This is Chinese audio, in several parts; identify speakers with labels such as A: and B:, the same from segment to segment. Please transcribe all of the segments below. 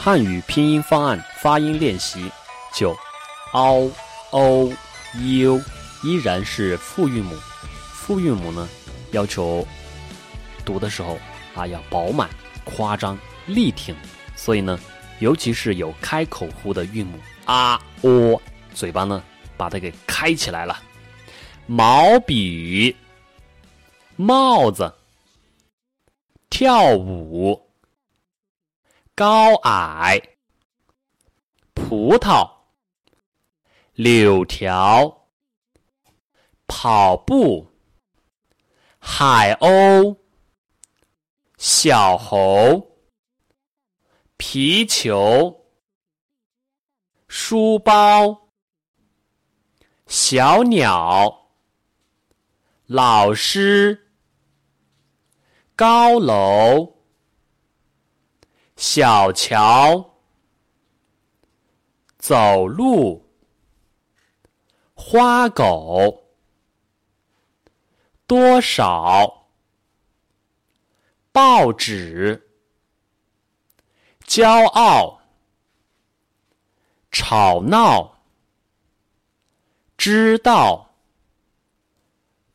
A: 汉语拼音方案发音练习九，ao o u 依然是复韵母，复韵母呢要求读的时候啊要饱满、夸张、力挺，所以呢，尤其是有开口呼的韵母啊、o，嘴巴呢把它给开起来了。毛笔、帽子、跳舞。高矮、葡萄、柳条、跑步、海鸥、小猴、皮球、书包、小鸟、老师、高楼。小桥，走路，花狗，多少，报纸，骄傲，吵闹，知道，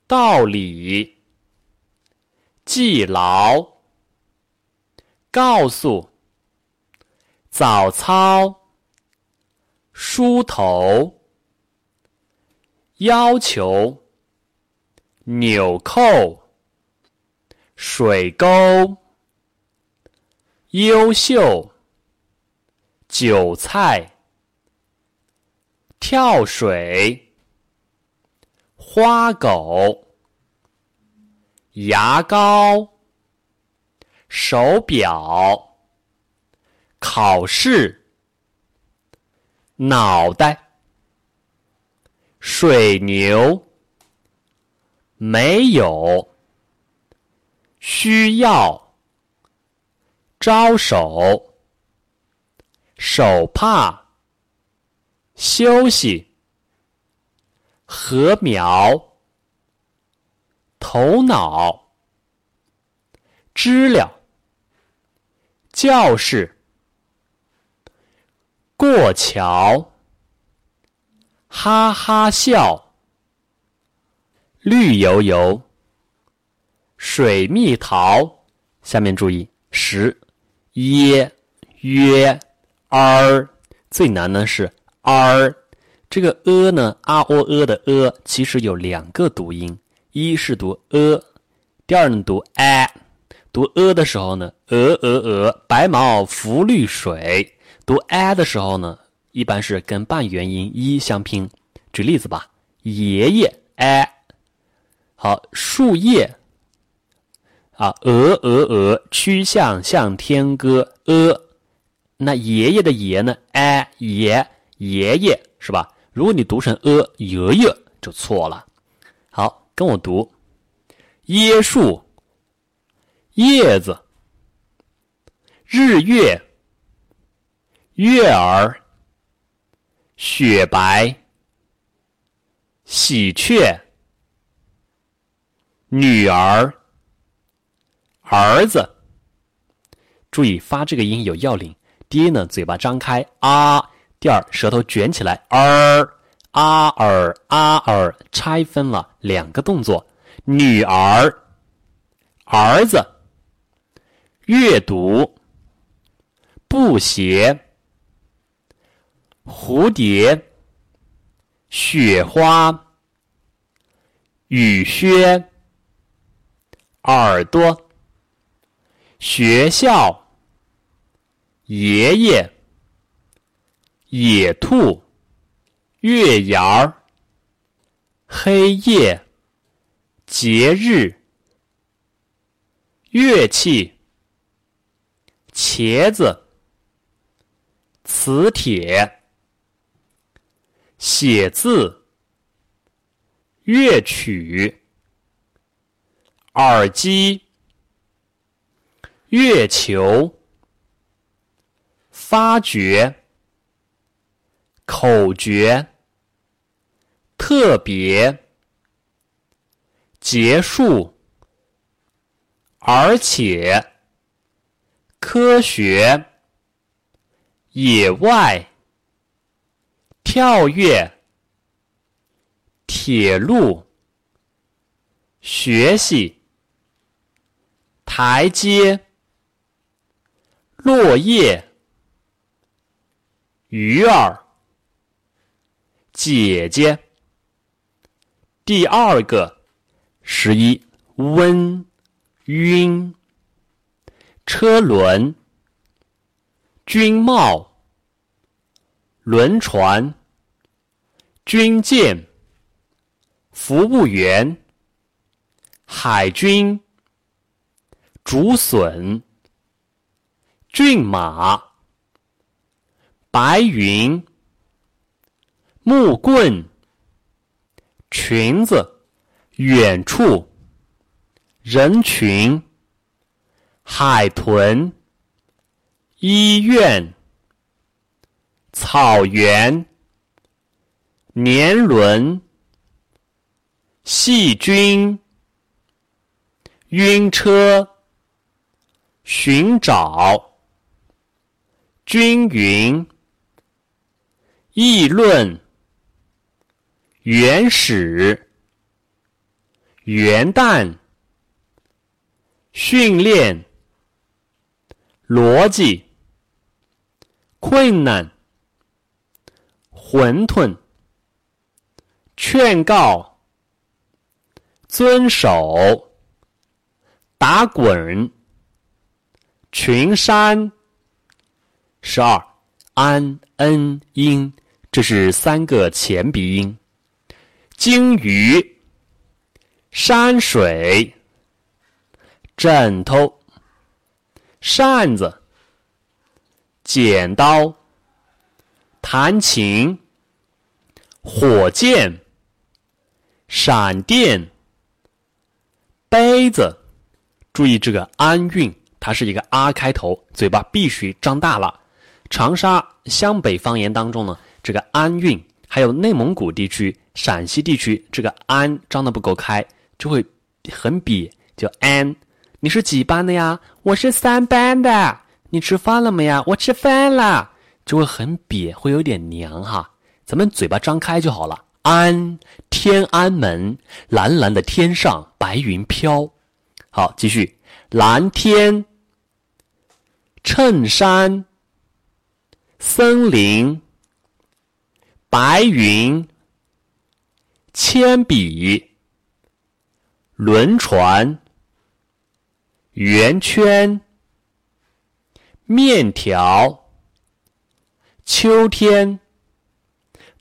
A: 道理，记牢，告诉。早操，梳头，要求，纽扣，水沟，优秀，韭菜，跳水，花狗，牙膏，手表。考试，脑袋，水牛，没有，需要，招手，手帕，休息，禾苗，头脑，知了，教室。过桥，哈哈笑，绿油油，水蜜桃。下面注意，十，耶，约，儿，最难的是儿。这个呃呢，啊哦呃的呃，其实有两个读音，一是读呃，第二呢读哎。读呃的时候呢，鹅鹅鹅，白毛浮绿水。读 a 的时候呢，一般是跟半元音一相拼。举例子吧，爷爷 a，好，树叶啊，鹅鹅鹅，曲项向天歌 a，那爷爷的爷呢？a 爷爷爷是吧？如果你读成 a 爷爷就错了。好，跟我读，椰树，叶子，日月。月儿，雪白，喜鹊，女儿，儿子。注意发这个音有要领。第一呢，嘴巴张开啊；第二，舌头卷起来儿啊儿啊儿，拆分了两个动作。女儿，儿子，阅读，布鞋。蝴蝶、雪花、雨靴、耳朵、学校、爷爷、野兔、月牙儿、黑夜、节日、乐器、茄子、磁铁。写字、乐曲、耳机、月球、发掘、口诀、特别、结束、而且、科学、野外，跳跃，铁路，学习，台阶，落叶，鱼儿，姐姐。第二个，十一，温，晕，车轮。军帽、轮船、军舰、服务员、海军、竹笋、骏马、白云、木棍、裙子、远处、人群、海豚。医院、草原、年轮、细菌、晕车、寻找、均匀、议论、原始、元旦、训练、逻辑。困难，馄饨，劝告，遵守，打滚，群山，十二，安恩音，这是三个前鼻音。鲸鱼，山水，枕头，扇子。剪刀、弹琴、火箭、闪电、杯子。注意这个安韵，它是一个啊开头，嘴巴必须张大了。长沙湘北方言当中呢，这个安韵，还有内蒙古地区、陕西地区，这个安张的不够开，就会很瘪，叫安。你是几班的呀？我是三班的。你吃饭了没呀？我吃饭了，就会很瘪，会有点娘哈。咱们嘴巴张开就好了。安，天安门，蓝蓝的天上白云飘。好，继续，蓝天，衬衫，森林，白云，铅笔，轮船，圆圈。面条，秋天，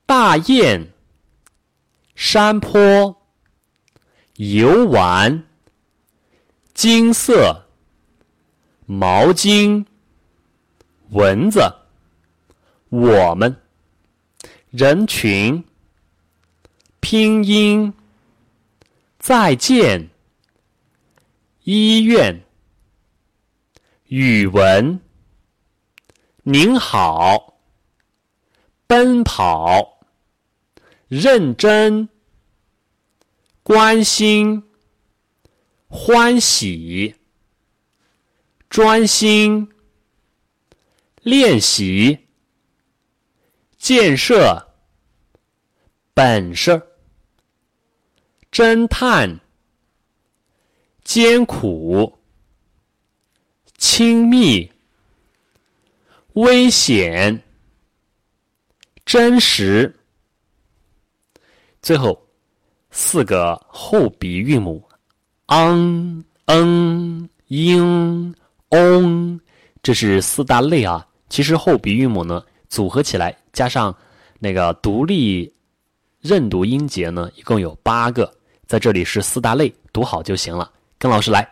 A: 大雁，山坡，游玩，金色，毛巾，蚊子，我们，人群，拼音，再见，医院，语文。您好，奔跑，认真，关心，欢喜，专心，练习，建设，本事，侦探，艰苦，亲密。危险，真实。最后四个后鼻韵母，ang、ng、ing、ong，这是四大类啊。其实后鼻韵母呢，组合起来加上那个独立认读音节呢，一共有八个。在这里是四大类，读好就行了。跟老师来，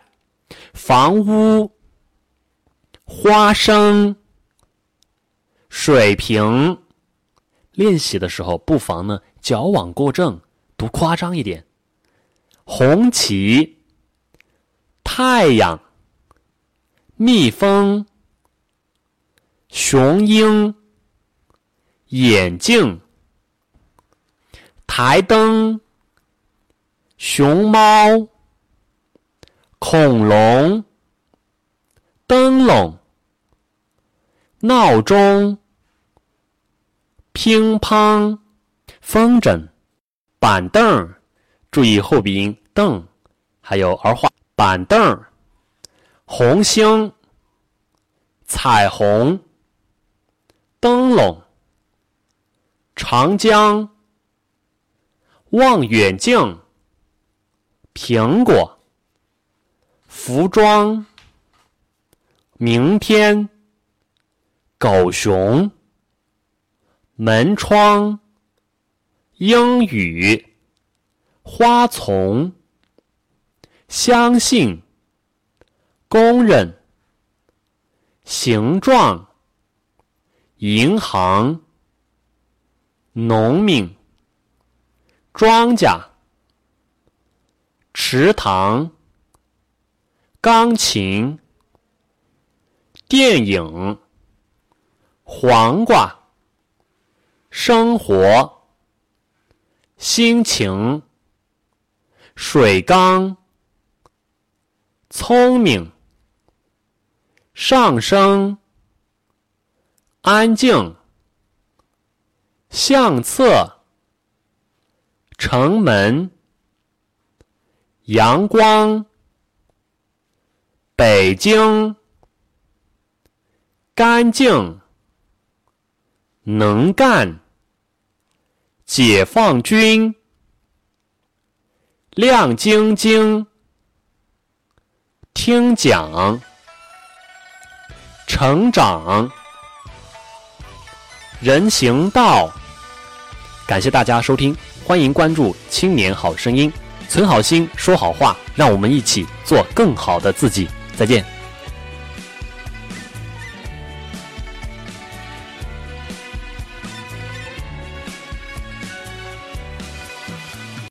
A: 房屋，花生。水平，练习的时候不妨呢矫枉过正，读夸张一点。红旗，太阳，蜜蜂，雄鹰，眼镜，台灯，熊猫，恐龙，灯笼，闹钟。乒乓，风筝，板凳，注意后鼻音凳，还有儿化板凳，红星，彩虹，灯笼，长江，望远镜，苹果，服装，明天，狗熊。门窗，英语，花丛，相信，工人，形状，银行，农民，庄稼，池塘，钢琴，电影，黄瓜。生活，心情，水缸，聪明，上升，安静，相册，城门，阳光，北京，干净，能干。解放军，亮晶晶，听讲，成长，人行道。感谢大家收听，欢迎关注《青年好声音》，存好心，说好话，让我们一起做更好的自己。再见。